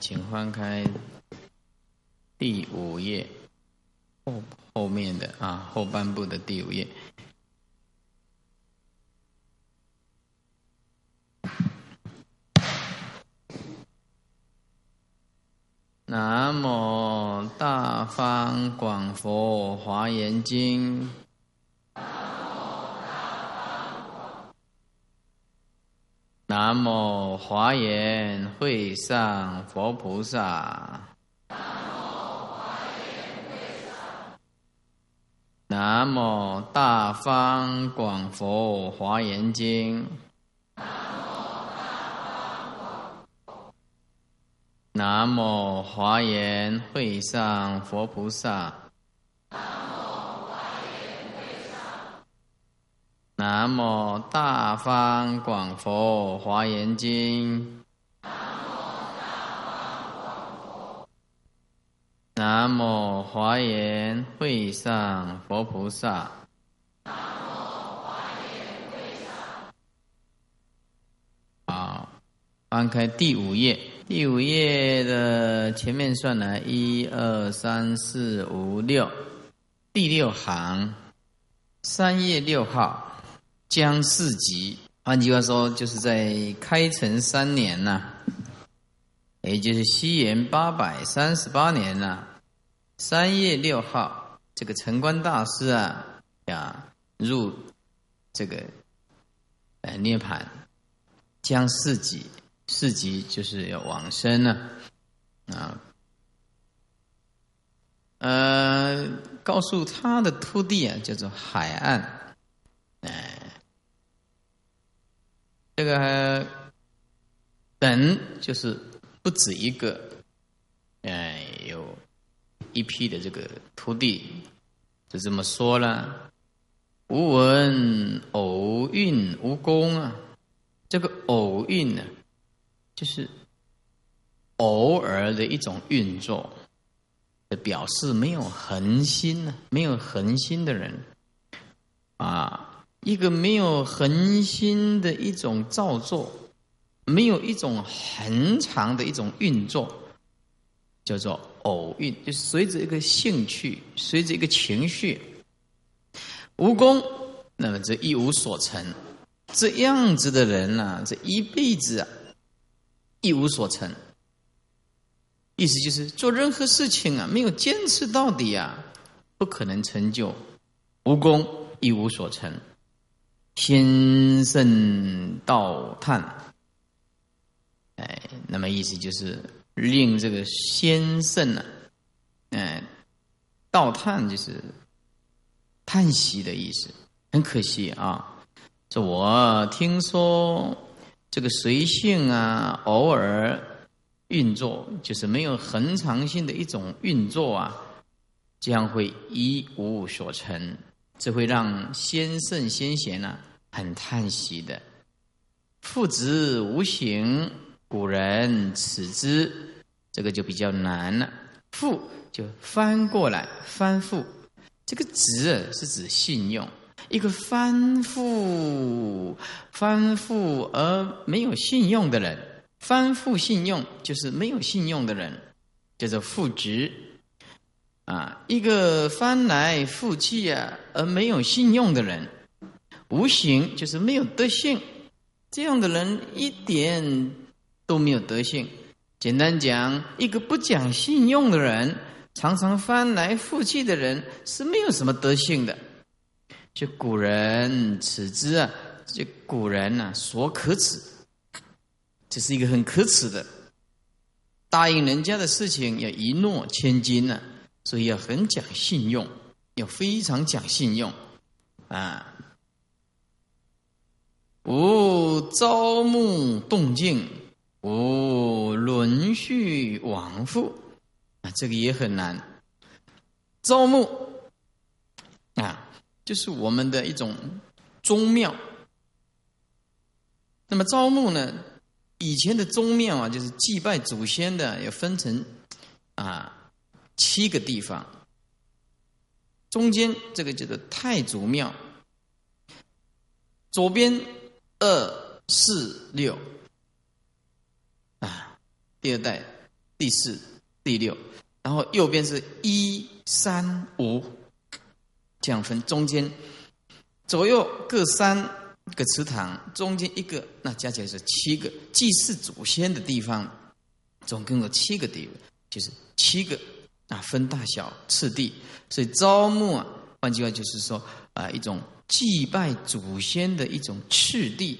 请翻开第五页后后面的啊后半部的第五页。南无大方广佛华严经。南无华严会上佛菩萨。南无大方广佛华严经。南无华严会上佛菩萨。南无大方广佛华严经。南无华严会上佛菩萨。好，翻开第五页。第五页的前面算来一二三四五六，第六行，三页六号。将四级，换句话说，就是在开成三年呐，也就是西元八百三十八年呐，三月六号，这个城关大师啊，呀入这个呃涅盘，将四级，四级就是要往生呢，啊，呃，告诉他的徒弟啊，叫做海岸，哎。这个等就是不止一个，哎，有一批的这个徒弟就这么说了：无闻偶运无功啊。这个偶运呢，就是偶尔的一种运作，表示没有恒心呢，没有恒心的人啊。一个没有恒心的一种造作，没有一种恒长的一种运作，叫做偶运，就随着一个兴趣，随着一个情绪，无功，那么这一无所成，这样子的人呢，这一辈子啊，一无所成，意思就是做任何事情啊，没有坚持到底啊，不可能成就，无功一无所成。先生道叹，哎，那么意思就是令这个先生呢，哎，道叹就是叹息的意思。很可惜啊，这我听说这个随性啊，偶尔运作，就是没有恒常性的一种运作啊，将会一无所成，这会让先圣先贤呢。很叹息的，父子无形，古人此之，这个就比较难了。父就翻过来，翻覆，这个子是指信用。一个翻覆、翻覆而没有信用的人，翻覆信用就是没有信用的人，叫做父直。啊，一个翻来覆去啊而没有信用的人。无形就是没有德性，这样的人一点都没有德性。简单讲，一个不讲信用的人，常常翻来覆去的人，是没有什么德性的。就古人耻之啊，就古人呐所可耻，这是一个很可耻的。答应人家的事情要一诺千金呢，所以要很讲信用，要非常讲信用啊。无朝暮动静，无轮续往复，啊，这个也很难。朝暮啊，就是我们的一种宗庙。那么朝暮呢，以前的宗庙啊，就是祭拜祖先的，要分成啊七个地方。中间这个叫做太祖庙，左边。二四六。啊，第二代第四、第六，然后右边是一三五，这样分，中间左右各三个祠堂，中间一个，那加起来是七个。祭祀祖先的地方，总共有七个地位，就是七个啊，分大小次第，所以招募啊，换句话就是说啊，一种祭拜祖先的一种次第。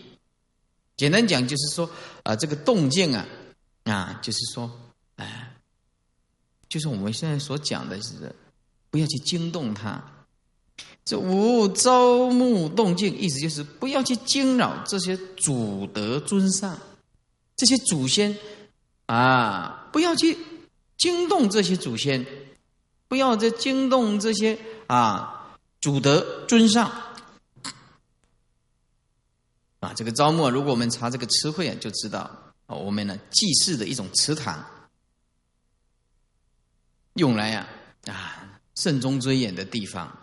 简单讲就是说啊，这个动静啊，啊，就是说。哎，就是我们现在所讲的是，不要去惊动他。这无朝暮动静，意思就是不要去惊扰这些祖德尊上，这些祖先啊，不要去惊动这些祖先，不要再惊动这些啊祖德尊上。啊，这个招募，如果我们查这个词汇啊，就知道啊，我们呢祭祀的一种祠堂。用来呀啊慎终追远的地方，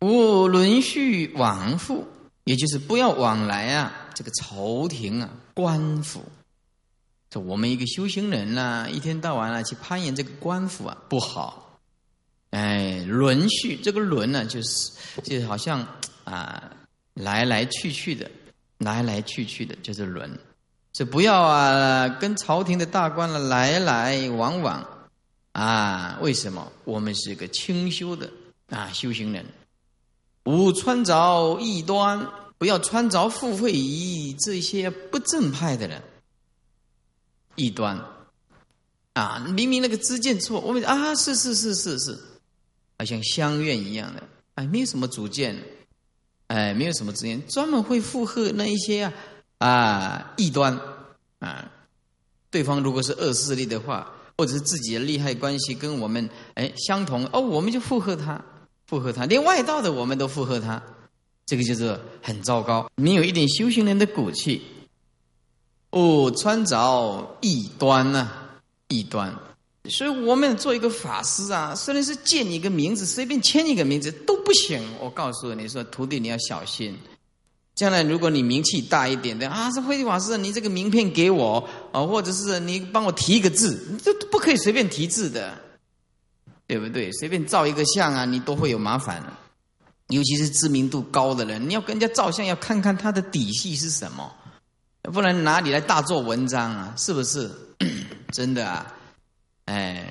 无轮续往复，也就是不要往来啊这个朝廷啊官府。这我们一个修行人呐，一天到晚啊去攀岩这个官府啊不好。哎，轮续这个轮呢，就是就好像啊来来去去的，来来去去的，就是轮。这不要啊跟朝廷的大官了来来往往。啊，为什么我们是个清修的啊修行人？勿穿着异端，不要穿着付费仪这些不正派的人。异端啊，明明那个知见错，我们啊是是是是是，好像相怨一样的，哎，没有什么主见，哎，没有什么知见，专门会附和那一些啊啊异端啊，对方如果是恶势力的话。或者是自己的利害关系跟我们哎相同哦，我们就附和他，附和他，连外道的我们都附和他，这个就是很糟糕，没有一点修行人的骨气。哦，穿着异端呐，异端，所以我们做一个法师啊，虽然是借你一个名字，随便签一个名字都不行。我告诉你说，徒弟你要小心。将来如果你名气大一点的啊，是慧地法师，你这个名片给我啊，或者是你帮我提一个字，你这不可以随便提字的，对不对？随便照一个相啊，你都会有麻烦。尤其是知名度高的人，你要跟人家照相，要看看他的底细是什么，不然哪里来大做文章啊？是不是？真的啊，哎。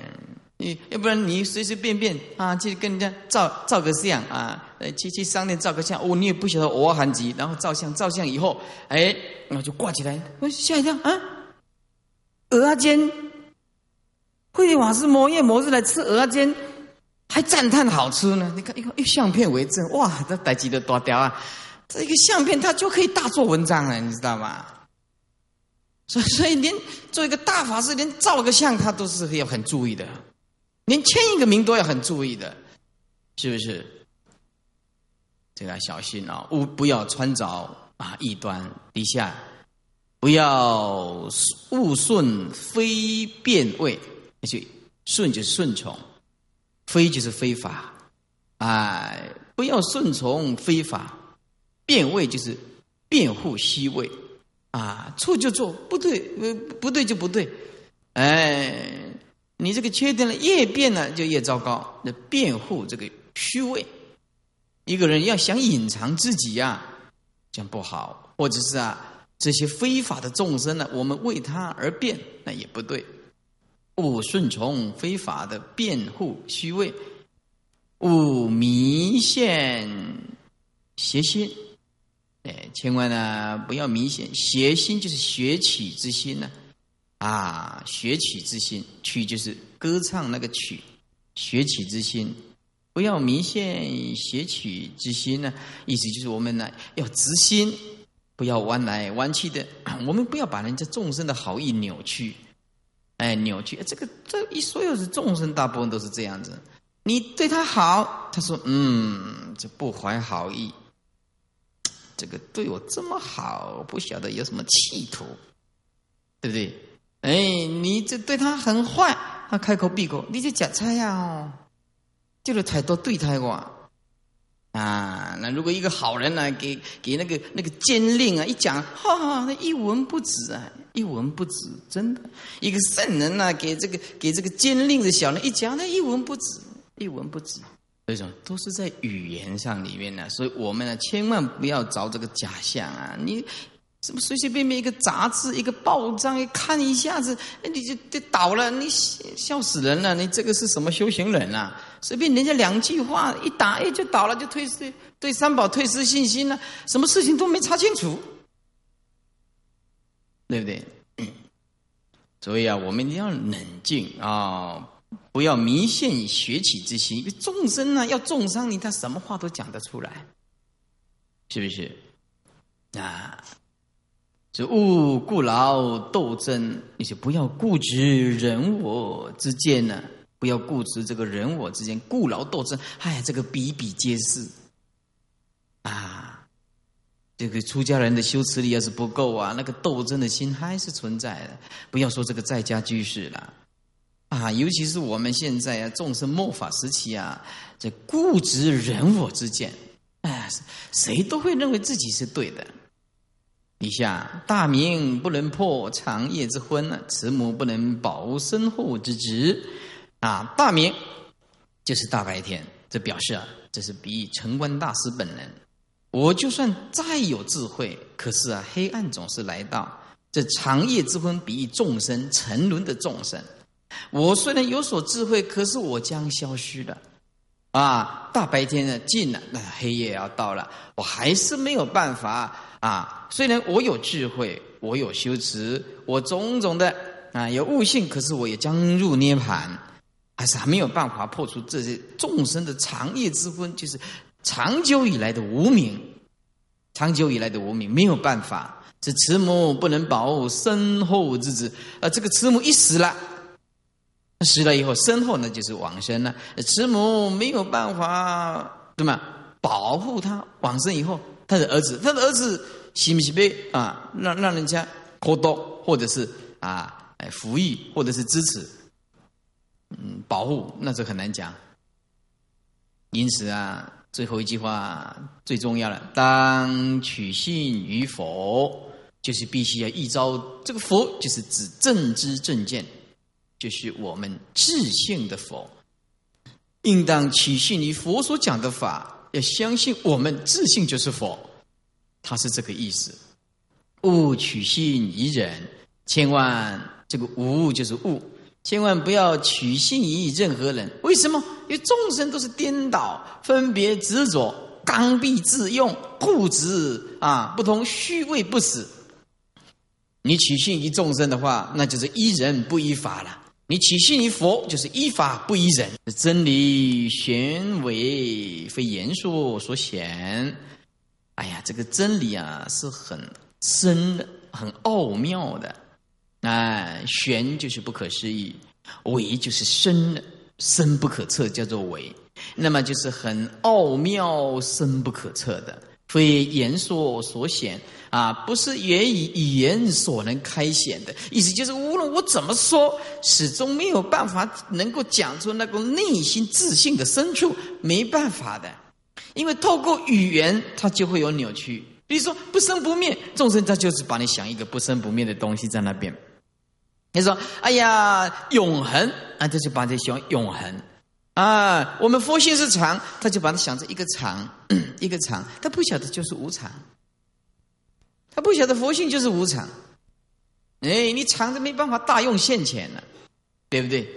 你要不然你随随便便啊去跟人家照照个相啊，呃去去商店照个相哦，你也不晓得我韩籍，然后照相照相以后，哎，那就挂起来，我吓一跳啊，鹅啊煎，慧地法师某夜某日来吃鹅啊煎，还赞叹好吃呢。你看一个一相片为证，哇，这逮鸡的多屌啊！这一个相片它就可以大做文章了，你知道吗？所以 所以连做一个大法师，连照个相他都是要很注意的。连签一个名都要很注意的，是不是？这个要小心啊！勿不要穿着啊异端底下，不要勿顺非变位，而且顺就是顺从，非就是非法，哎，不要顺从非法，变位就是辩护虚位，啊，错就错，不对，呃，不对就不对，哎。你这个缺点了，越变呢就越糟糕。那辩护这个虚伪，一个人要想隐藏自己呀，这样不好；或者是啊，这些非法的众生呢，我们为他而辩，那也不对。勿顺从非法的辩护虚伪，勿迷信邪心。千万呢不要迷信邪心，就是学起之心呢。啊，学曲之心，曲就是歌唱那个曲，学曲之心，不要迷信学曲之心呢。意思就是我们呢要直心，不要弯来弯去的。我们不要把人家众生的好意扭曲，哎，扭曲。这个这一所有的众生，大部分都是这样子。你对他好，他说嗯，这不怀好意。这个对我这么好，不晓得有什么企图，对不对？哎，你这对他很坏，他开口闭口，你就假猜呀，就是太多对他话啊。那如果一个好人呢，给给那个那个奸令啊一讲，哈哈，那一文不值啊，一文不值，真的。一个圣人呢，给这个给这个奸佞的小人一讲，那一文不值，一文不值。所以说，都是在语言上里面呢。所以我们呢，千万不要找这个假象啊！你什么随随便便一个杂志、一个报章一看一下子，你就就倒了，你笑死人了！你这个是什么修行人啊？随便人家两句话一打，哎，就倒了，就退失对三宝退失信心了，什么事情都没查清楚。对不对？所以啊，我们一定要冷静啊，不要迷信学起之心。众生呢，要重伤你，他什么话都讲得出来，是不是？啊，这勿固劳斗争，你就不要固执人我之间呢，不要固执这个人我之间固劳斗争。哎，这个比比皆是啊。这个出家人的修持力要是不够啊，那个斗争的心还是存在的。不要说这个在家居士了，啊，尤其是我们现在啊，众生末法时期啊，这固执人我之见，哎，谁都会认为自己是对的。你像大明不能破长夜之昏呢，慈母不能保身后之职，啊，大明就是大白天，这表示啊，这是比喻城关大师本人。我就算再有智慧，可是啊，黑暗总是来到。这长夜之昏，比喻众生沉沦的众生。我虽然有所智慧，可是我将消失了。啊，大白天的尽了，那黑夜要到了，我还是没有办法啊。虽然我有智慧，我有修持，我种种的啊有悟性，可是我也将入涅盘，还是还没有办法破除这些众生的长夜之昏，就是。长久以来的无名，长久以来的无名没有办法。这慈母不能保身后之子，啊，这个慈母一死了，死了以后，身后呢就是往生了。慈母没有办法，对吗？保护他往生以后，他的儿子，他的儿子喜不喜悲啊？让让人家活多，或者是啊，哎，服役，或者是支持，嗯，保护，那就很难讲。因此啊。最后一句话最重要了，当取信于佛，就是必须要一招这个佛，就是指正知正见，就是我们自信的佛，应当取信于佛所讲的法，要相信我们自信就是佛，他是这个意思。勿取信于人，千万这个无就是勿。千万不要取信于任何人，为什么？因为众生都是颠倒、分别、执着、刚愎自用、固执啊，不同虚位不死。你取信于众生的话，那就是依人不依法了；你起信于佛，就是依法不依人。真理玄微，非言说所显。哎呀，这个真理啊，是很深的、很奥妙的。啊，玄就是不可思议，微就是深的，深不可测，叫做微。那么就是很奥妙、深不可测的，非言说所显啊，不是言语语言所能开显的。意思就是，无论我怎么说，始终没有办法能够讲出那个内心自信的深处，没办法的。因为透过语言，它就会有扭曲。比如说不生不灭，众生他就是把你想一个不生不灭的东西在那边。你说：“哎呀，永恒啊，他就把这想永恒啊。我们佛性是常，他就把它想成一个常，一个常。他不晓得就是无常，他不晓得佛性就是无常。哎，你常着没办法大用现前了，对不对？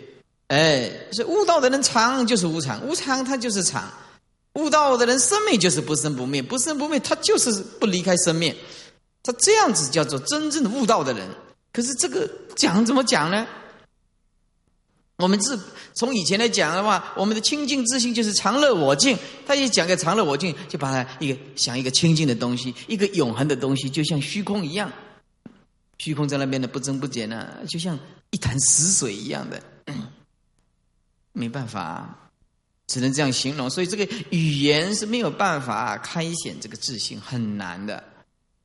哎，是悟道的人常就是无常，无常他就是常。悟道的人生命就是不生不灭，不生不灭他就是不离开生命。他这样子叫做真正的悟道的人。”可是这个讲怎么讲呢？我们自从以前来讲的话，我们的清净自信就是常乐我净。他一讲个常乐我净，就把它一个想一个清净的东西，一个永恒的东西，就像虚空一样，虚空在那边的不增不减呢，就像一潭死水一样的，没办法，只能这样形容。所以这个语言是没有办法开显这个自信，很难的，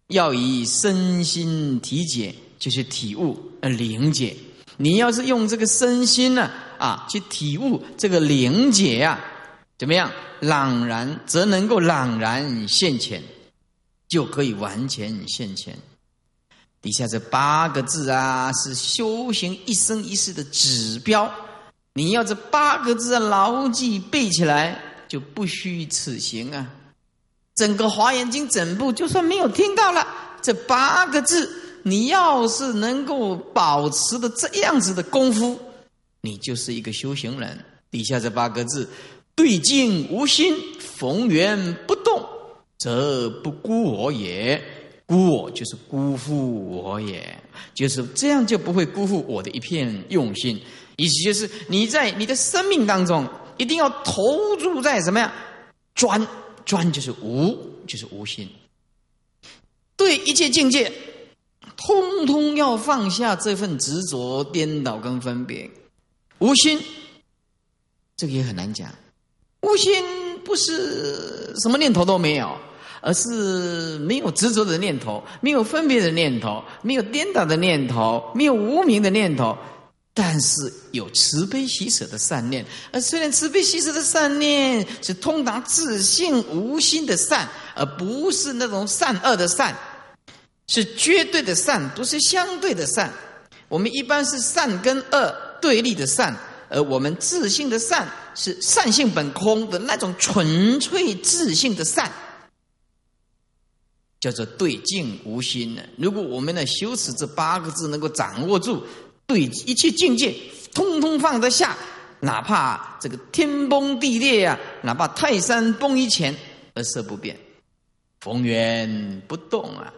要以身心体解。就是体悟呃灵解，你要是用这个身心呢啊去体悟这个灵解呀，怎么样？朗然则能够朗然现前，就可以完全现前。底下这八个字啊，是修行一生一世的指标。你要这八个字牢记背起来，就不虚此行啊！整个《华严经》整部，就算没有听到了这八个字，你要是能够保持的这样子的功夫，你就是一个修行人。底下这八个字：对境无心，逢缘不动，则不孤我也。孤我就是辜负我也，就是这样就不会辜负我的一片用心。意思就是你在你的生命当中一定要投注在什么呀？专专就是无，就是无心。对一切境界，通通要放下这份执着、颠倒跟分别。无心，这个也很难讲。无心不是什么念头都没有。而是没有执着的念头，没有分别的念头，没有颠倒的念头，没有无名的念头，但是有慈悲喜舍的善念。而虽然慈悲喜舍的善念是通达自性无心的善，而不是那种善恶的善，是绝对的善，不是相对的善。我们一般是善跟恶对立的善，而我们自性的善是善性本空的那种纯粹自性的善。叫做对境无心呢。如果我们的修持这八个字能够掌握住，对一切境界通通放得下，哪怕这个天崩地裂啊，哪怕泰山崩于前而色不变，逢缘不动啊。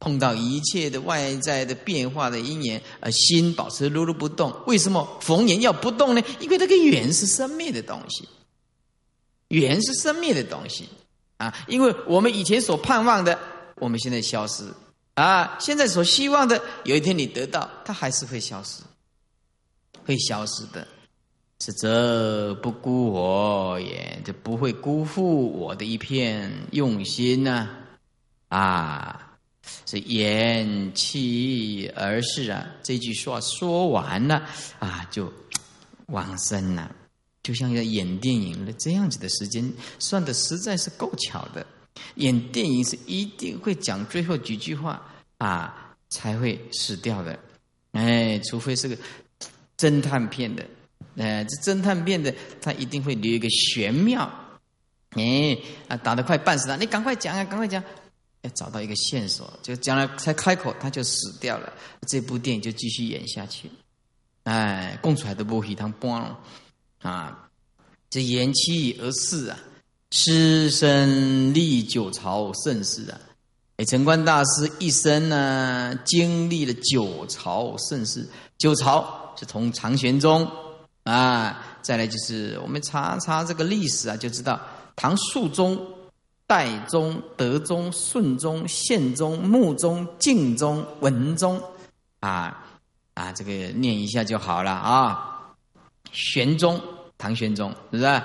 碰到一切的外在的变化的因缘，而心保持如如不动。为什么逢缘要不动呢？因为那个缘是生灭的东西，缘是生灭的东西。啊，因为我们以前所盼望的，我们现在消失；啊，现在所希望的，有一天你得到，它还是会消失，会消失的。是这不辜我也，就不会辜负我的一片用心呢。啊，是言气而逝啊，这句话说完了啊，就往生了。就像要演电影的这样子的时间算的实在是够巧的。演电影是一定会讲最后几句话啊，才会死掉的。哎，除非是个侦探片的，哎，这侦探片的他一定会留一个玄妙。哎，啊，打得快半死了，你赶快讲啊，赶快讲，要找到一个线索，就将来才开口他就死掉了，这部电影就继续演下去。哎，供出来的不一汤半。啊，这言期而逝啊，师生历九朝盛世啊，哎，陈冠大师一生呢经历了九朝盛世。九朝是从唐玄宗啊，再来就是我们查查这个历史啊，就知道唐肃宗、代宗、德宗、顺宗、宪宗、穆宗、敬宗、文宗。啊啊，这个念一下就好了啊。玄宗，唐玄宗是不是？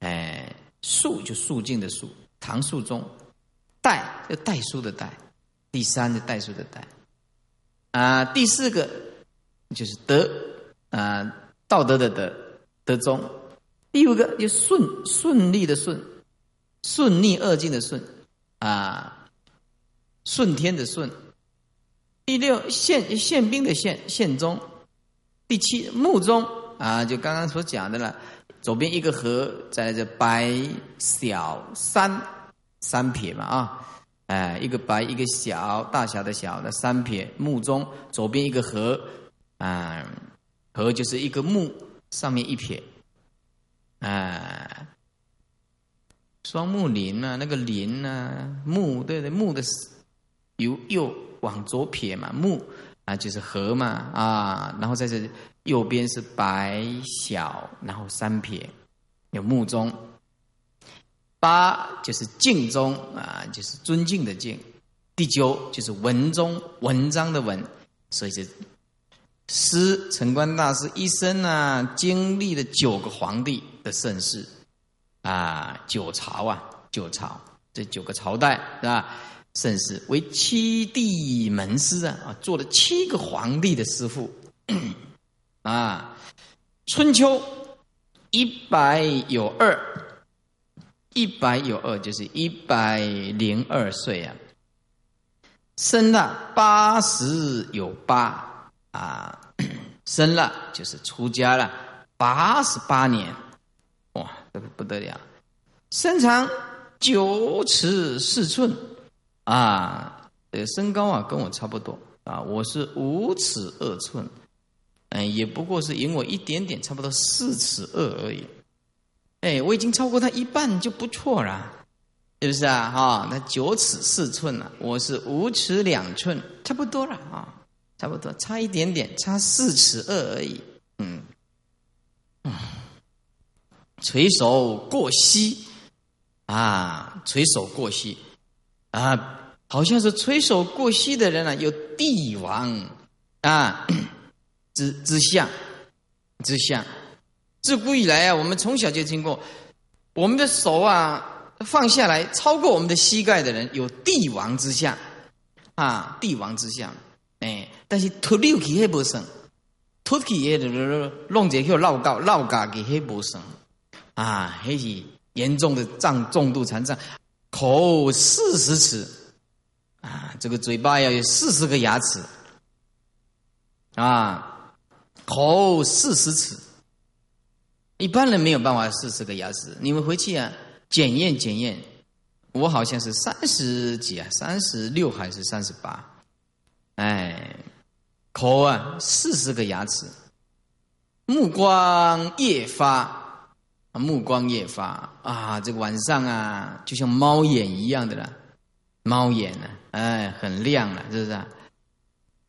哎，肃就肃静的肃，唐肃宗，代就代书的代，第三就代书的代，啊，第四个就是德啊，道德的德，德宗，第五个就顺顺利的顺，顺逆二境的顺，啊，顺天的顺，第六宪宪兵的宪宪宗，第七穆宗。啊，就刚刚所讲的了，左边一个和，在这白小三三撇嘛啊，哎，一个白一个小，大小的小的三撇木中，左边一个和，啊，和就是一个木上面一撇，啊，双木林啊，那个林啊，木对对木的由右往左撇嘛，木啊就是河嘛啊，然后在这。右边是白小，然后三撇，有木中。八就是敬中啊，就是尊敬的敬。第九就是文中，文章的文。所以这师陈官大师一生啊，经历了九个皇帝的盛世啊，九朝啊，九朝这九个朝代是吧？盛世为七帝门师啊，啊，做了七个皇帝的师傅。啊，春秋一百有二，一百有二就是一百零二岁啊。生了八十有八啊，生了就是出家了八十八年，这不得了，身长九尺四寸啊，呃，身高啊跟我差不多啊，我是五尺二寸，嗯，也不过是赢我一点点，差不多四尺二而已，哎，我已经超过他一半就不错了。是不是啊？哈，那九尺四寸了，我是五尺两寸，差不多了啊，差不多，差一点点，差四尺二而已。嗯，嗯，垂手过膝。啊，垂手过膝。啊，好像是垂手过膝的人啊，有帝王。啊之之相之相。自古以来啊，我们从小就听过，我们的手啊。放下来超过我们的膝盖的人有帝王之相，啊，帝王之相，哎，但是脱六起还不生，脱起也弄这个绕高绕嘎给还不生，啊，还是严重的障重度残障，口四十尺，啊，这个嘴巴要有四十个牙齿，啊，口四十尺，一般人没有办法四十个牙齿，你们回去啊。检验检验，我好像是三十几啊，三十六还是三十八？哎，口啊，四十个牙齿，目光夜发，啊目光夜发啊，这个晚上啊，就像猫眼一样的了，猫眼呢，哎，很亮了，是不是？啊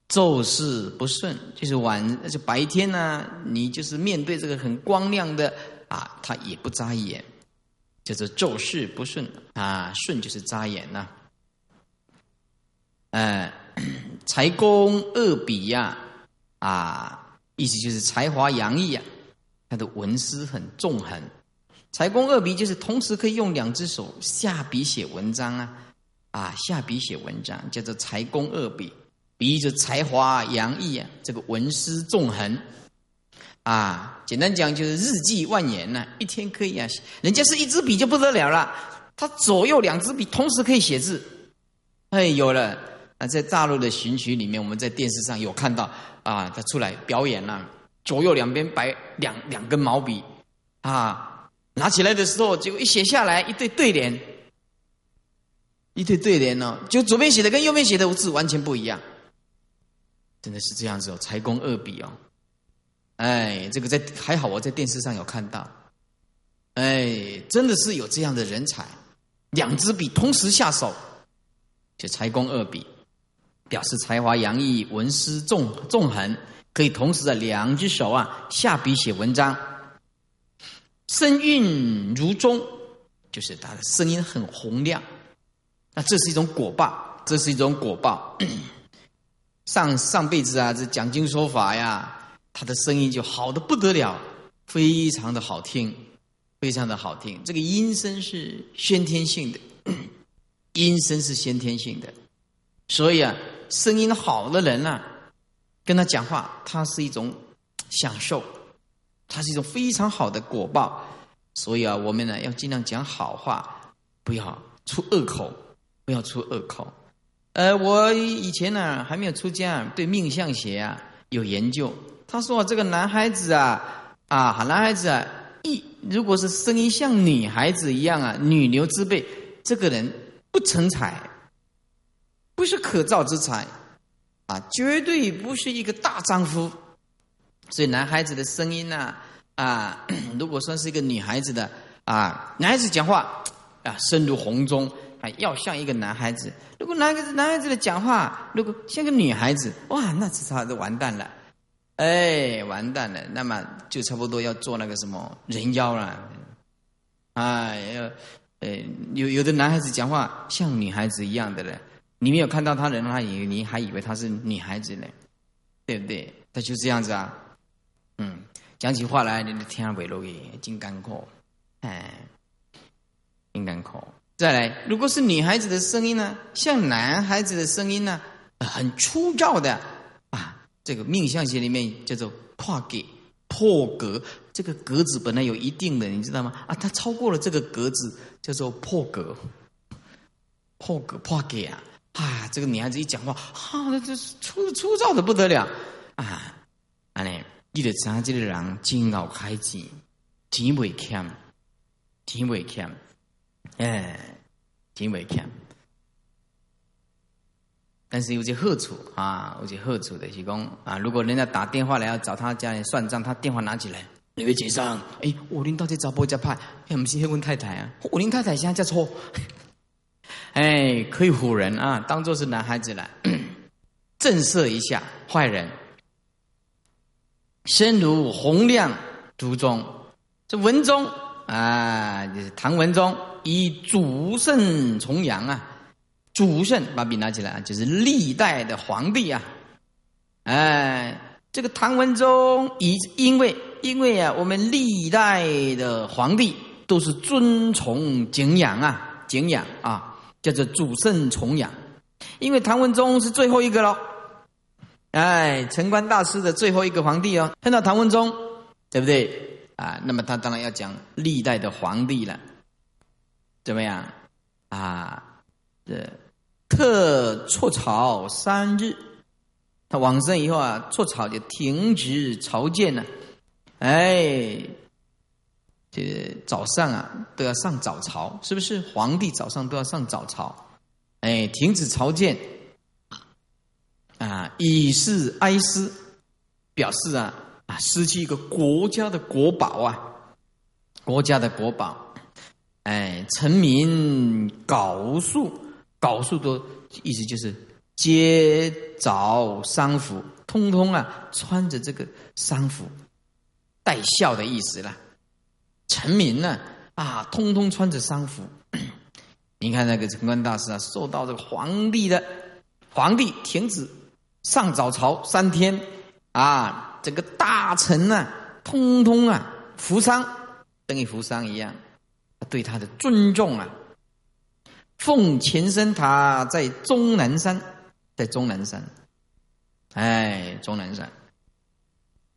昼事不顺，就是晚，就白天呢，你就是面对这个很光亮的啊，他也不眨眼。叫做做事不顺啊，顺就是扎眼呐。哎，才公二比呀，啊，意思就是才华洋溢啊，他的文思很纵横。才公二笔就是同时可以用两只手下笔写文章啊，啊，下笔写文章叫做才公二笔，比喻着才华洋溢啊，这个文思纵横。啊，简单讲就是日记万言呐，一天可以啊，人家是一支笔就不得了了，他左右两支笔同时可以写字，哎，有了啊，在大陆的巡曲里面，我们在电视上有看到啊，他出来表演了，左右两边摆两两根毛笔，啊，拿起来的时候，结果一写下来一对对联，一对对联呢，就左边写的跟右边写的字完全不一样，真的是这样子哦，才工二笔哦。哎，这个在还好，我在电视上有看到。哎，真的是有这样的人才，两支笔同时下手，就才工二笔，表示才华洋溢，文思纵纵横，可以同时的两只手啊下笔写文章，声韵如钟，就是他的声音很洪亮。那这是一种果报，这是一种果报。上上辈子啊，这讲经说法呀。他的声音就好的不得了，非常的好听，非常的好听。这个音声是先天性的，音声是先天性的，所以啊，声音好的人啊，跟他讲话，他是一种享受，他是一种非常好的果报。所以啊，我们呢要尽量讲好话，不要出恶口，不要出恶口。呃，我以前呢还没有出家，对命相学啊有研究。他说：“这个男孩子啊，啊，男孩子啊，一如果是声音像女孩子一样啊，女流之辈，这个人不成才，不是可造之才，啊，绝对不是一个大丈夫。所以男孩子的声音呢，啊，如果说是一个女孩子的啊，男孩子讲话啊，声如洪钟，啊，要像一个男孩子。如果男孩子男孩子的讲话，如果像个女孩子，哇，那至少都完蛋了。”哎，完蛋了！那么就差不多要做那个什么人妖了。哎，要，呃，有有的男孩子讲话像女孩子一样的人，你没有看到他人他以，你你还以为他是女孩子呢，对不对？他就这样子啊。嗯，讲起话来，你听下尾落去，金刚口，哎，金刚口。再来，如果是女孩子的声音呢，像男孩子的声音呢，很粗糙的啊。这个命相学里面叫做破格破格，这个格子本来有一定的，你知道吗？啊，它超过了这个格子，叫做破格，破格破格啊！啊，这个女孩子一讲话，哈，那这粗粗糙的不得了啊！啊嘞，你得知这个人真有开钱，钱未欠，钱未欠，哎，钱未欠。但是有些好处啊，有些好处的是讲啊，如果人家打电话来要找他家里算账，他电话拿起来，你会结账？哎，我领到底找不家派？哎，不是问太太啊，我林太太现在在错。哎，可以唬人啊，当做是男孩子来 震慑一下坏人。身如洪亮竹中，这文中啊，唐文中以主圣重阳啊。主圣把笔拿起来啊，就是历代的皇帝啊，哎，这个唐文宗以因为因为啊，我们历代的皇帝都是尊崇敬仰啊，敬仰啊，叫做主圣崇仰。因为唐文宗是最后一个喽，哎，城关大师的最后一个皇帝哦，看到唐文宗，对不对啊？那么他当然要讲历代的皇帝了，怎么样啊？这。特辍朝三日，他往生以后啊，辍朝就停止朝见了。哎，这早上啊都要上早朝，是不是？皇帝早上都要上早朝，哎，停止朝见啊，以示哀思，表示啊啊失去一个国家的国宝啊，国家的国宝。哎，臣民缟素。搞数都意思就是皆着丧服，通通啊穿着这个丧服，带孝的意思了。臣民呢啊，通通穿着丧服。你看那个城关大师啊，受到这个皇帝的皇帝停止上早朝三天啊，这个大臣呢，通通啊扶丧，等于扶丧一样，对他的尊重啊。奉前身塔在终南山，在终南山，哎，终南山。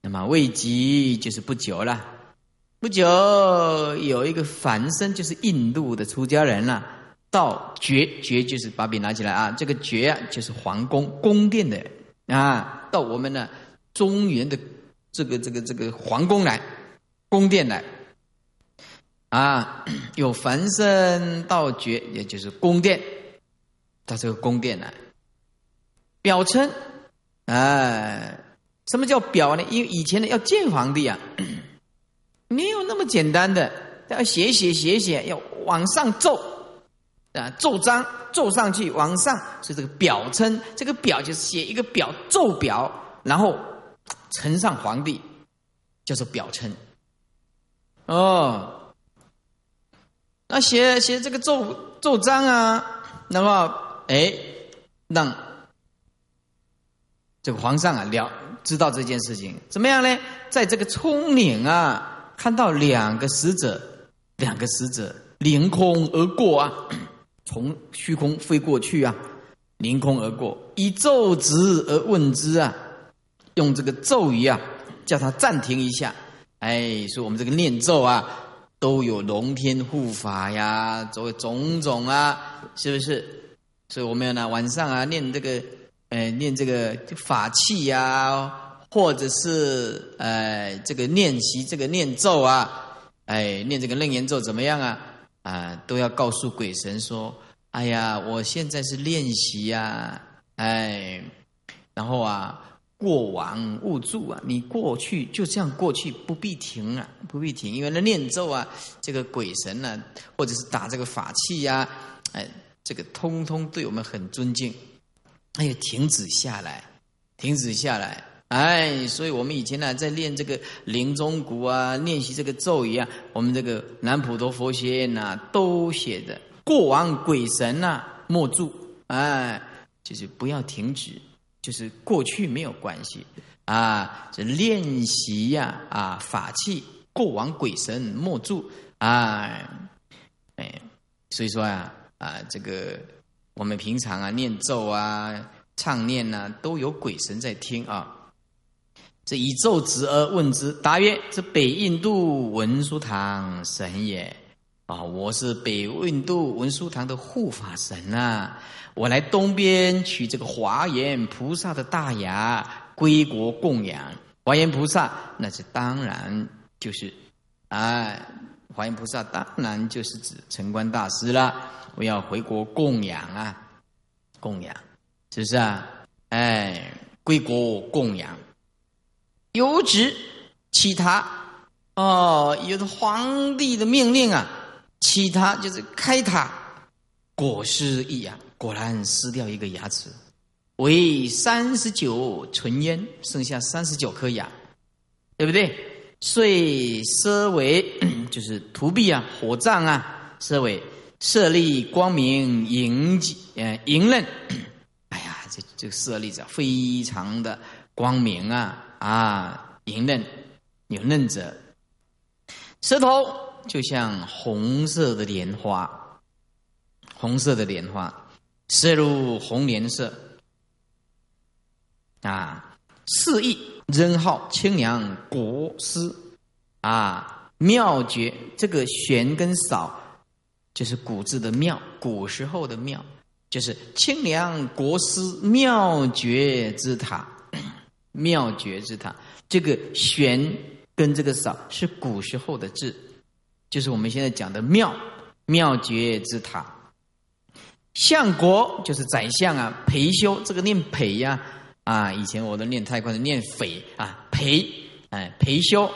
那么未及就是不久了，不久有一个凡僧，就是印度的出家人了，到觉觉就是把笔拿起来啊，这个觉啊就是皇宫宫殿的啊，到我们的中原的这个这个这个皇宫来，宫殿来。啊，有凡身道觉，也就是宫殿，到这个宫殿来表称，哎，什么叫表呢？因为以前呢要见皇帝啊，没有那么简单的，要写写写写，要往上奏啊，奏章奏上去，往上是这个表称，这个表就是写一个表奏表，然后呈上皇帝，叫做表称，哦。那写写这个奏奏章啊，那么哎，让这个皇上啊了知道这件事情怎么样呢？在这个葱岭啊，看到两个使者，两个使者凌空而过啊，从虚空飞过去啊，凌空而过，以咒之而问之啊，用这个咒语啊，叫他暂停一下。哎，说我们这个念咒啊。都有龙天护法呀，作为种种啊，是不是？所以我们要呢晚上啊念这个，哎，念这个法器呀，或者是呃这个练习这个念咒啊，哎，念这个楞严咒怎么样啊？啊，都要告诉鬼神说，哎呀，我现在是练习呀，哎，然后啊。过往勿助啊！你过去就这样过去，不必停啊，不必停，因为那念咒啊，这个鬼神呢，或者是打这个法器呀，哎，这个通通对我们很尊敬，哎呀，停止下来，停止下来，哎，所以我们以前呢，在练这个临终鼓啊，练习这个咒语啊，我们这个南普陀佛学院呐，都写的过往鬼神呐，莫助，哎，就是不要停止。就是过去没有关系啊，这练习呀啊法器，过往鬼神莫助啊，哎，所以说啊啊，这个我们平常啊念咒啊唱念呐，都有鬼神在听啊。这以咒之而问之，答曰：这北印度文殊堂神也。啊，我是北印度文殊堂的护法神呐，我来东边取这个华严菩萨的大牙归国供养。华严菩萨，那是当然就是，啊，华严菩萨当然就是指城关大师了。我要回国供养啊，供养，是不是啊？哎，归国供养，有旨其他哦，有的皇帝的命令啊。其他就是开塔，果是一牙，果然失掉一个牙齿，为三十九纯烟，剩下三十九颗牙，对不对？遂设为 就是土壁啊，火葬啊，设为设立光明迎呃迎刃，哎呀，这这个设立者非常的光明啊啊，迎刃有刃者，舌头。就像红色的莲花，红色的莲花，色如红莲色，啊，四意人号清凉国师，啊，妙绝这个玄跟少，就是古字的妙，古时候的妙，就是清凉国师妙绝之塔，妙绝之塔，这个玄跟这个少是古时候的字。就是我们现在讲的妙妙绝之塔，相国就是宰相啊，裴修这个念裴呀啊，以前我都念太快的念匪啊，裴哎裴修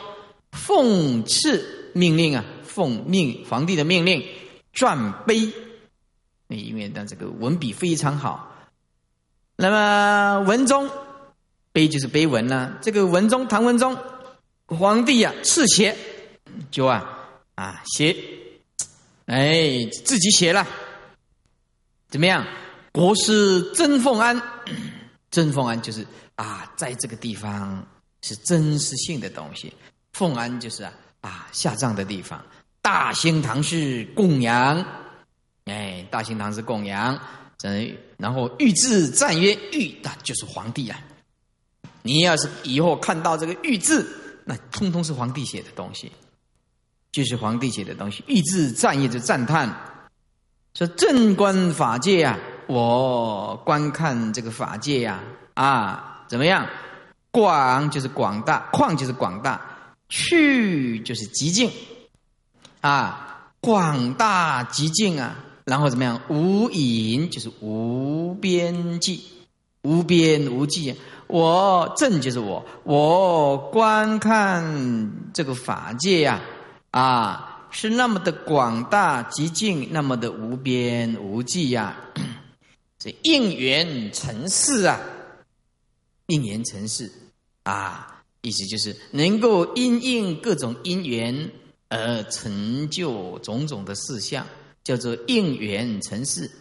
奉敕命令啊，奉命皇帝的命令撰碑，因为他这个文笔非常好。那么文中碑就是碑文呢，这个文中唐文宗皇帝啊赐写就啊。啊，写，哎，自己写了，怎么样？国师曾凤安，曾凤安就是啊，在这个地方是真实性的东西。凤安就是啊啊下葬的地方。大兴堂是供养，哎，大兴堂是供养。然后御字赞曰御，那就是皇帝啊。你要是以后看到这个御字，那通通是皇帝写的东西。就是皇帝写的东西，御字赞也就赞叹，说正观法界啊，我观看这个法界呀，啊，怎么样？广就是广大，旷就是广大，去就是极静，啊，广大极静啊，然后怎么样？无垠就是无边际，无边无际。我正就是我，我观看这个法界呀。啊，是那么的广大极尽，那么的无边无际呀！这应缘成事啊，应缘成事啊，意思就是能够因应各种因缘而成就种种的事项，叫做应缘成事。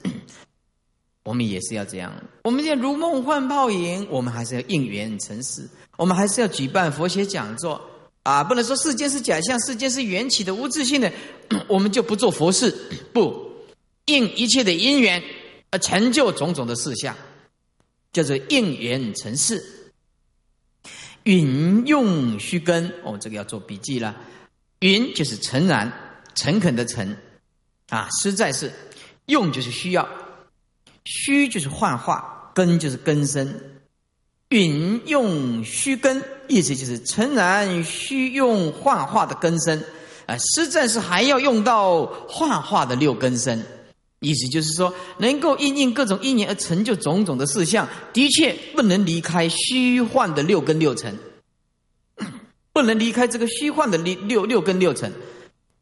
我们也是要这样，我们现在如梦幻泡影，我们还是要应缘成事，我们还是要举办佛学讲座。啊，不能说世间是假象，世间是缘起的无自性的，我们就不做佛事，不应一切的因缘而成就种种的事项，叫做应缘成事。云用虚根，哦，这个要做笔记了。云就是诚然、诚恳的诚，啊，实在是用就是需要，虚就是幻化，根就是根生。允用虚根，意思就是诚然需用幻化的根生，啊，实在是还要用到幻化的六根生。意思就是说，能够应应各种因缘而成就种种的事项，的确不能离开虚幻的六根六尘，不能离开这个虚幻的六六六根六尘。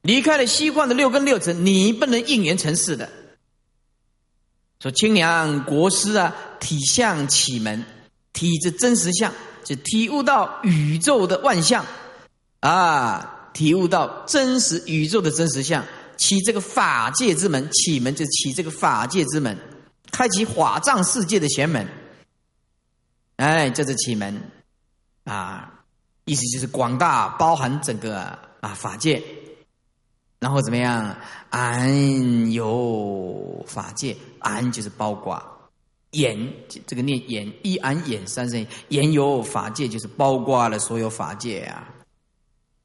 离开了虚幻的六根六尘，你不能应缘成事的。说清凉国师啊，体相启门。体之真实相，就体悟到宇宙的万象啊！体悟到真实宇宙的真实相，起这个法界之门，启门就起这个法界之门，开启法藏世界的玄门。哎，这是启门啊！意思就是广大包含整个啊法界，然后怎么样？安有法界，安就是包括。眼这个念眼一安眼三声言有法界，就是包括了所有法界啊。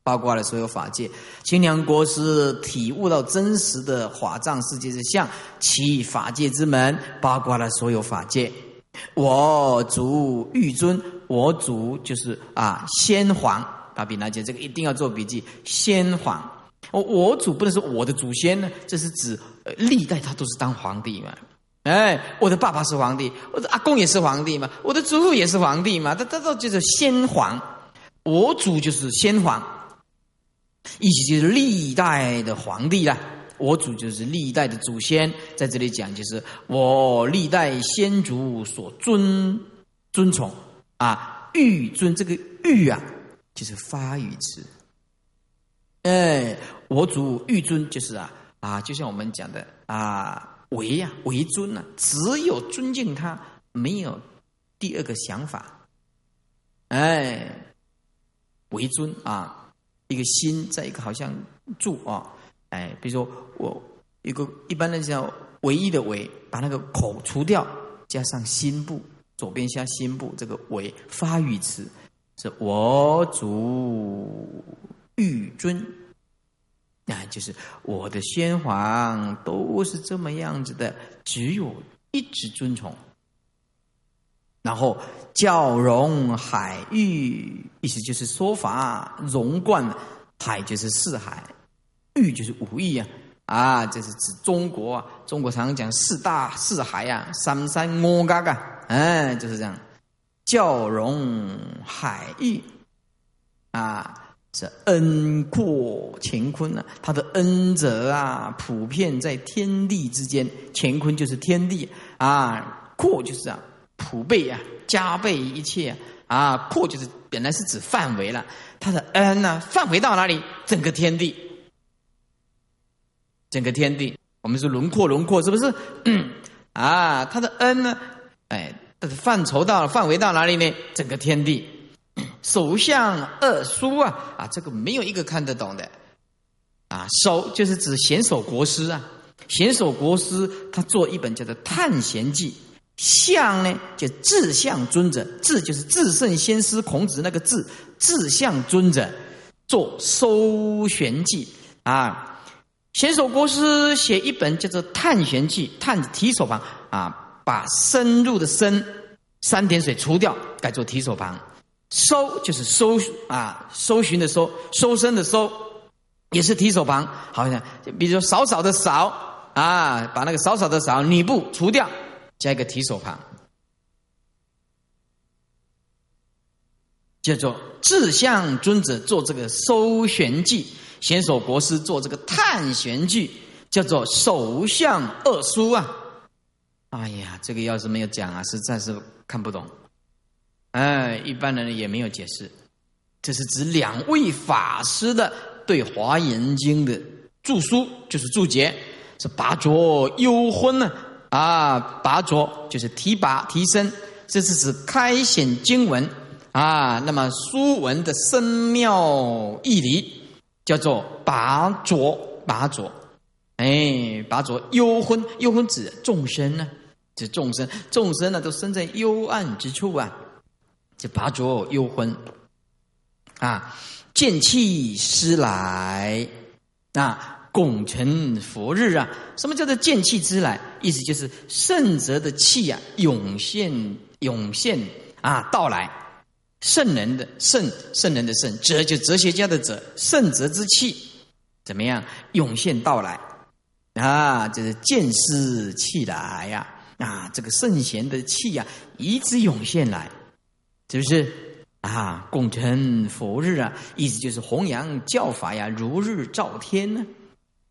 包括了所有法界。清凉国师体悟到真实的法藏世界之相，其法界之门，包括了所有法界。我主玉尊，我主就是啊先皇。啊比那姐，这个一定要做笔记。先皇，我我主不能是我的祖先呢，这是指历代他都是当皇帝嘛。哎，我的爸爸是皇帝，我的阿公也是皇帝嘛，我的祖父也是皇帝嘛。他他这就是先皇，我祖就是先皇，意思就是历代的皇帝啦。我祖就是历代的祖先，在这里讲就是我历代先祖所尊尊崇啊，玉尊这个玉啊，就是发语词。哎，我祖玉尊就是啊啊，就像我们讲的啊，为呀为尊呐，只有尊敬他，没有第二个想法。哎，为尊啊，一个心在一个好像住啊。哎，比如说我一个一般的叫唯一的唯，把那个口除掉，加上心部，左边加心部，这个唯发语词是我主玉尊，啊，就是我的先皇都是这么样子的，只有一直尊崇。然后教融海域，意思就是说法融贯海，就是四海。域就是五义啊，啊，这是指中国啊。中国常常讲四大四海呀，三山五嘎嘎，哎，就是这样。教融海域啊，是恩阔乾坤啊，他的恩泽啊，普遍在天地之间。乾坤就是天地啊，阔就是啊，普倍啊，加倍一切啊。阔就是本来是指范围了，他的恩呢，范围到哪里？整个天地。整个天地，我们说轮廓，轮廓是不是？啊，他的恩呢？哎，范畴到范围到哪里呢？整个天地，首相二叔啊啊，这个没有一个看得懂的啊。首就是指贤守国师啊，贤守国师他做一本叫做《探贤记》，相呢就智相尊者，智就是至圣先师孔子那个智，智相尊者做《搜玄记》啊。贤守国师写一本叫做《探玄记》，探提手旁啊，把深入的深三点水除掉，改做提手旁。搜就是搜啊，搜寻的搜，搜身的搜，也是提手旁。好像比如说少少的少啊，把那个少少的少女部除掉，加一个提手旁，叫做智相尊者做这个《搜玄记》。贤守国师做这个探玄记，叫做首相二书啊！哎呀，这个要是没有讲啊，实在是看不懂。哎，一般人也没有解释。这是指两位法师的对《华严经》的注书，就是注解，是拔擢幽昏呢啊！拔擢就是提拔提升，这是指开显经文啊。那么书文的深妙义理。叫做拔擢，拔擢，哎，拔擢幽昏，幽昏指众生呢，指众生，众生呢都生在幽暗之处啊，就拔浊幽昏，啊，见气师来，啊，拱辰佛日啊，什么叫做见气之来？意思就是圣者的气啊，涌现，涌现啊，到来。圣人的圣，圣人的圣，哲就哲学家的哲，圣哲之气怎么样涌现到来啊？就是见思气来呀啊！这个圣贤的气呀，一直涌现来，是不是啊？共成佛日啊，意思就是弘扬教法呀，如日照天呢，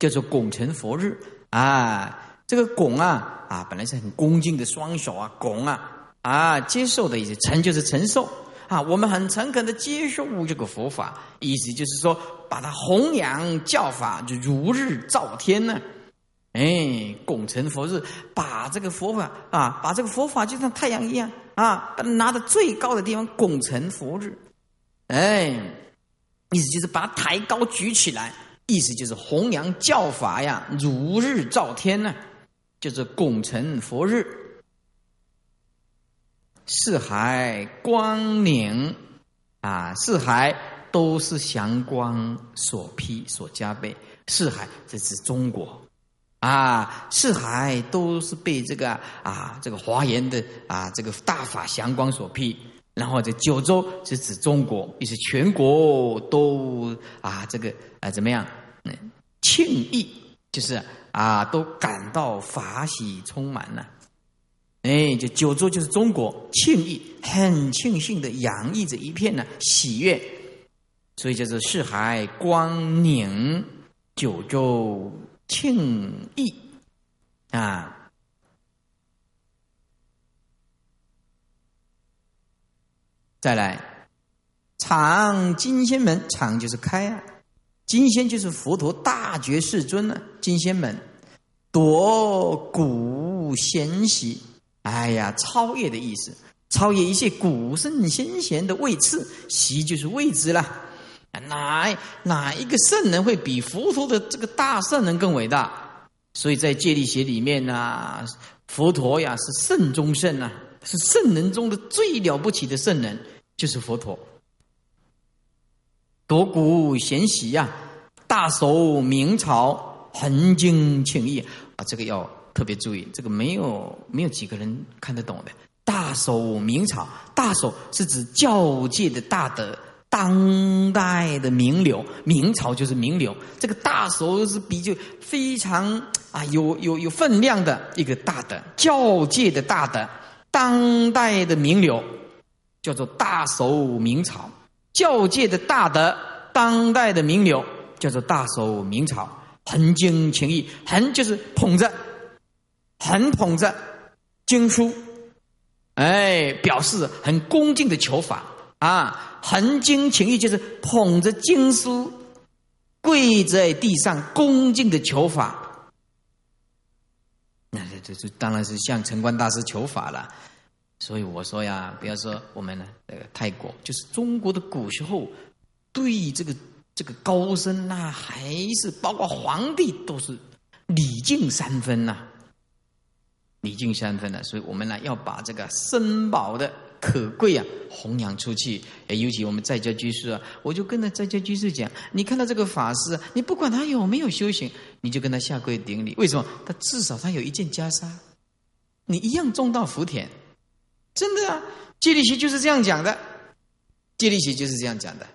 叫做拱成佛日啊。这个拱啊啊，本来是很恭敬的双手啊，拱啊啊，接受的意思，承就是承受。啊，我们很诚恳的接受这个佛法，意思就是说，把它弘扬教法，就如日照天呢。哎，拱辰佛日，把这个佛法啊，把这个佛法就像太阳一样啊，拿到最高的地方拱成佛日。哎，意思就是把它抬高举起来，意思就是弘扬教法呀，如日照天呢，就是拱成佛日。四海光明啊，四海都是祥光所披所加倍。四海这是中国啊，四海都是被这个啊这个华严的啊这个大法祥光所披。然后这九州是指中国，也是全国都啊这个啊怎么样？庆意就是啊都感到法喜充满了。哎，就九州就是中国，庆意很庆幸的洋溢着一片呢喜悦，所以叫做四海光宁，九州庆意啊。再来，常金仙门，常就是开啊，金仙就是佛陀大觉世尊呢，金仙门夺古贤习。哎呀，超越的意思，超越一切古圣先贤的位次，习就是位置了。哪哪一个圣人会比佛陀的这个大圣人更伟大？所以在戒律学里面呢，佛陀呀是圣中圣啊，是圣人中的最了不起的圣人，就是佛陀。夺古贤习呀，大守明朝，恒经庆义啊，这个要。特别注意，这个没有没有几个人看得懂的。大守明朝，大守是指教界的大德，当代的名流。明朝就是名流，这个大手是比较非常啊有有有分量的一个大德，教界的大德，当代的名流，叫做大手明朝。教界的大德，当代的名流，叫做大手明朝。横经情义，横就是捧着。很捧着经书，哎，表示很恭敬的求法啊。横经情义就是捧着经书，跪在地上恭敬的求法。那这这这当然是向城关大师求法了。所以我说呀，不要说我们呢，呃，泰国就是中国的古时候，对这个这个高僧呐，还是包括皇帝都是礼敬三分呐。礼敬三分的，所以我们呢要把这个珍宝的可贵啊弘扬出去。尤其我们在家居士啊，我就跟着在家居士讲：你看到这个法师，你不管他有没有修行，你就跟他下跪顶礼。为什么？他至少他有一件袈裟，你一样种到福田。真的啊，戒律学就是这样讲的，戒律学就是这样讲的。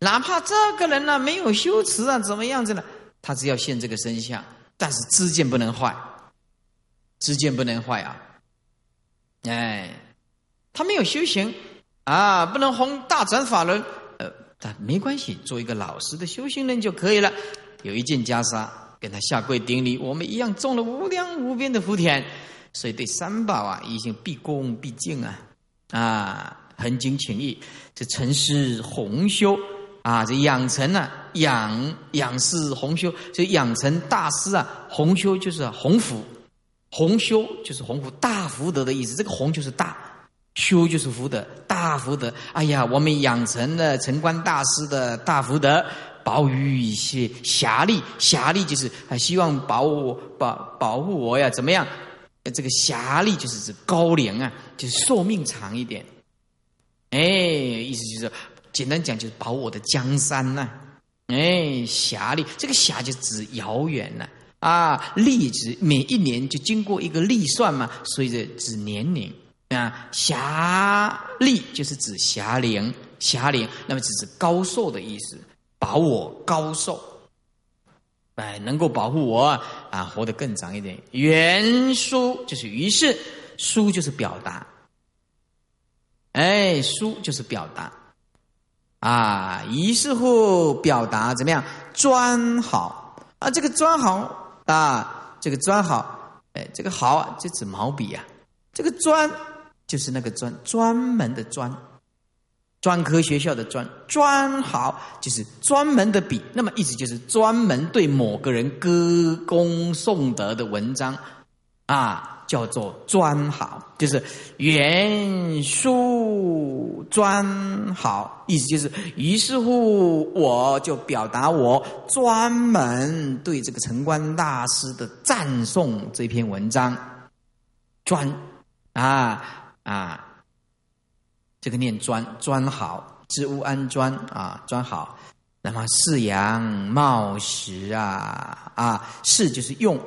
哪怕这个人呢没有修持啊，怎么样子呢？他只要现这个身相，但是知见不能坏。知见不能坏啊！哎，他没有修行啊，不能弘大转法轮。呃，但没关系，做一个老实的修行人就可以了。有一件袈裟，跟他下跪顶礼，我们一样种了无量无边的福田。所以对三宝啊，已经毕恭毕敬啊，啊，恒经情意，这成师弘修啊，这养成啊，养养师弘修，这养成大师啊，弘修就是弘福。弘修就是弘福大福德的意思，这个弘就是大，修就是福德，大福德。哎呀，我们养成了城关大师的大福德，保于一些侠力，侠力就是啊，希望保我保保护我呀，怎么样？这个侠力就是指高龄啊，就是寿命长一点。哎，意思就是简单讲就是保我的江山呐。哎，侠力，这个侠就指遥远了。啊，历指每一年就经过一个历算嘛，所以这指年龄啊。侠力就是指侠龄，侠龄那么只是高寿的意思，保我高寿，哎，能够保护我啊，活得更长一点。原书就是于是，书就是表达，哎，书就是表达啊，于是乎表达怎么样？专好啊，这个专好。啊，这个专好，哎，这个好就指毛笔呀。这个专就是那个专，专门的专，专科学校的专，专好就是专门的笔。那么意思就是专门对某个人歌功颂德的文章，啊。叫做专好，就是原书专好，意思就是，于是乎我就表达我专门对这个城关大师的赞颂这篇文章，专啊啊，这个念专专好，知屋安专啊，专好。那么四阳冒实啊啊，是就是用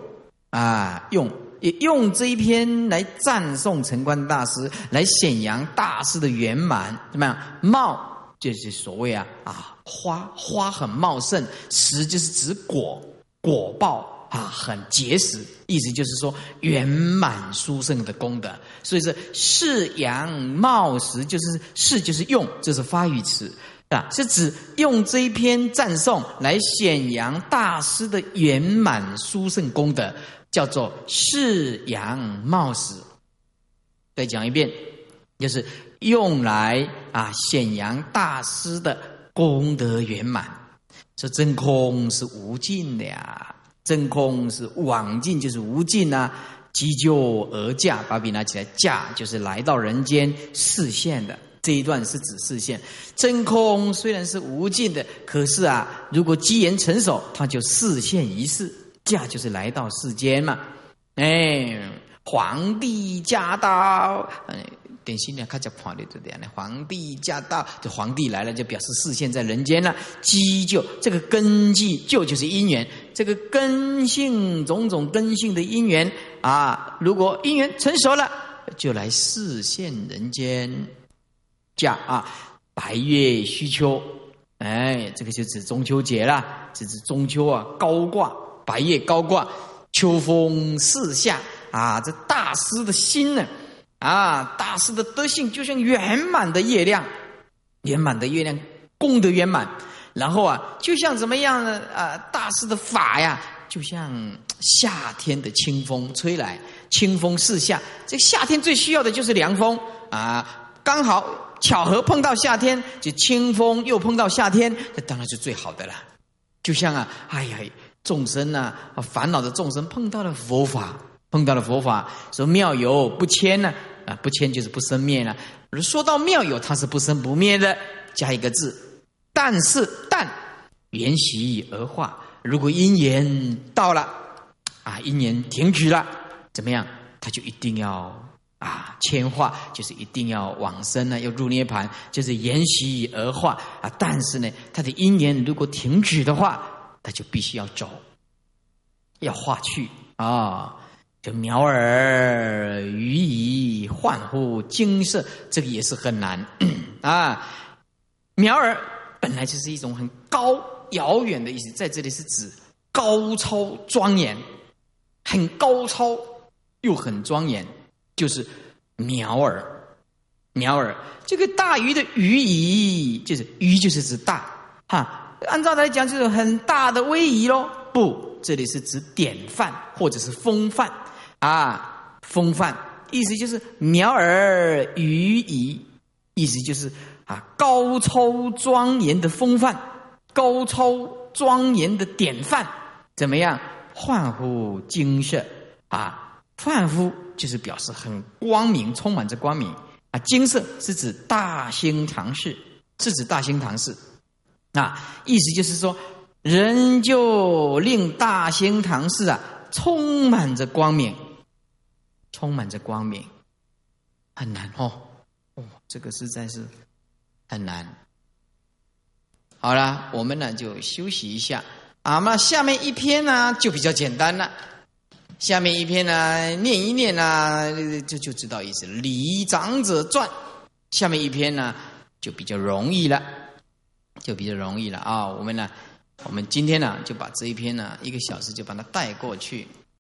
啊用用这一篇来赞颂陈官大师，来显扬大师的圆满，怎么样？茂就是所谓啊啊花花很茂盛，实就是指果果报。啊，很结实，意思就是说圆满殊胜的功德。所以说，是阳冒实，就是是就是用，这是发语词啊，是指用这一篇赞颂来显扬大师的圆满殊胜功德，叫做是阳冒实。再讲一遍，就是用来啊显扬大师的功德圆满。这真空是无尽的呀。真空是往尽，就是无尽啊！急救而驾，把笔拿起来，驾就是来到人间视线的这一段是指视线。真空虽然是无尽的，可是啊，如果机缘成熟，它就视线一世，驾就是来到世间嘛。哎，皇帝驾到，哎。典型的，看叫皇帝这样的，皇帝驾到，这皇帝来了，就表示视线在人间了。积就这个根基，就就是因缘，这个根性种种根性的因缘啊，如果因缘成熟了，就来视线人间。驾啊，白月虚秋，哎，这个就指中秋节了，这是中秋啊，高挂白月高挂，秋风四下啊，这大师的心呢？啊大师的德性就像圆满的月亮，圆满的月亮，功德圆满。然后啊，就像怎么样呢？啊，大师的法呀，就像夏天的清风吹来，清风四下。这夏天最需要的就是凉风啊，刚好巧合碰到夏天，就清风又碰到夏天，这当然是最好的了。就像啊，哎呀，众生呐，烦恼的众生碰到了佛法。碰到了佛法，说妙有不迁呢，啊不迁就是不生灭了。说到妙有，它是不生不灭的，加一个字，但是但缘习而化。如果因缘到了，啊，因缘停止了，怎么样？他就一定要啊迁化，就是一定要往生呢，要入涅盘，就是缘习而化啊。但是呢，他的因缘如果停止的话，他就必须要走，要化去啊。就苗儿鱼以焕乎金色，这个也是很难 啊。苗儿本来就是一种很高遥远的意思，在这里是指高超庄严，很高超又很庄严，就是苗儿。苗儿这个大鱼的鱼仪，就是鱼就是指大哈。按照来讲，就是很大的威仪喽。不，这里是指典范或者是风范。啊，风范意思就是苗儿予以，意思就是啊高超庄严的风范，高超庄严的典范，怎么样？焕乎金色啊，焕乎就是表示很光明，充满着光明啊。金色是指大兴唐寺，是指大兴唐寺啊，意思就是说，人就令大兴唐寺啊充满着光明。充满着光明，很难哦，哦，这个实在是很难。好了，我们呢就休息一下啊。那下面一篇呢就比较简单了，下面一篇呢念一念呢就就知道意思了。《礼长者传》下面一篇呢就比较容易了，就比较容易了啊。我们呢，我们今天呢就把这一篇呢一个小时就把它带过去。